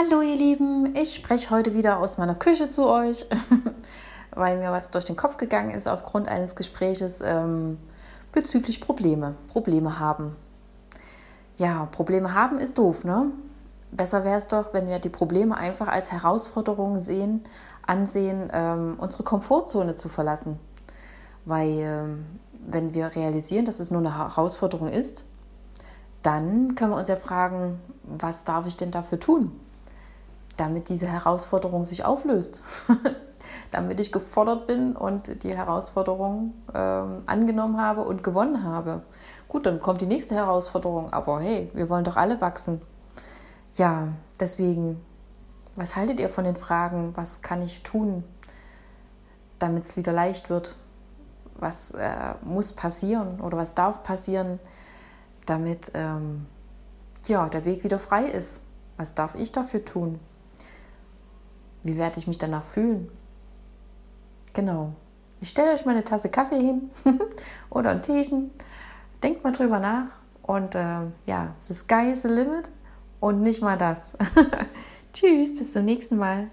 Hallo ihr Lieben, ich spreche heute wieder aus meiner Küche zu euch, weil mir was durch den Kopf gegangen ist aufgrund eines Gespräches ähm, bezüglich Probleme. Probleme haben. Ja, Probleme haben ist doof, ne? Besser wäre es doch, wenn wir die Probleme einfach als Herausforderung sehen, ansehen, ähm, unsere Komfortzone zu verlassen. Weil ähm, wenn wir realisieren, dass es nur eine Herausforderung ist, dann können wir uns ja fragen, was darf ich denn dafür tun? Damit diese Herausforderung sich auflöst. damit ich gefordert bin und die Herausforderung ähm, angenommen habe und gewonnen habe. Gut, dann kommt die nächste Herausforderung, aber hey, wir wollen doch alle wachsen. Ja, deswegen, was haltet ihr von den Fragen, was kann ich tun, damit es wieder leicht wird? Was äh, muss passieren oder was darf passieren, damit ähm, ja, der Weg wieder frei ist? Was darf ich dafür tun? Wie werde ich mich danach fühlen? Genau. Ich stelle euch mal eine Tasse Kaffee hin oder ein Teechen. Denkt mal drüber nach. Und äh, ja, the sky is the limit und nicht mal das. Tschüss, bis zum nächsten Mal.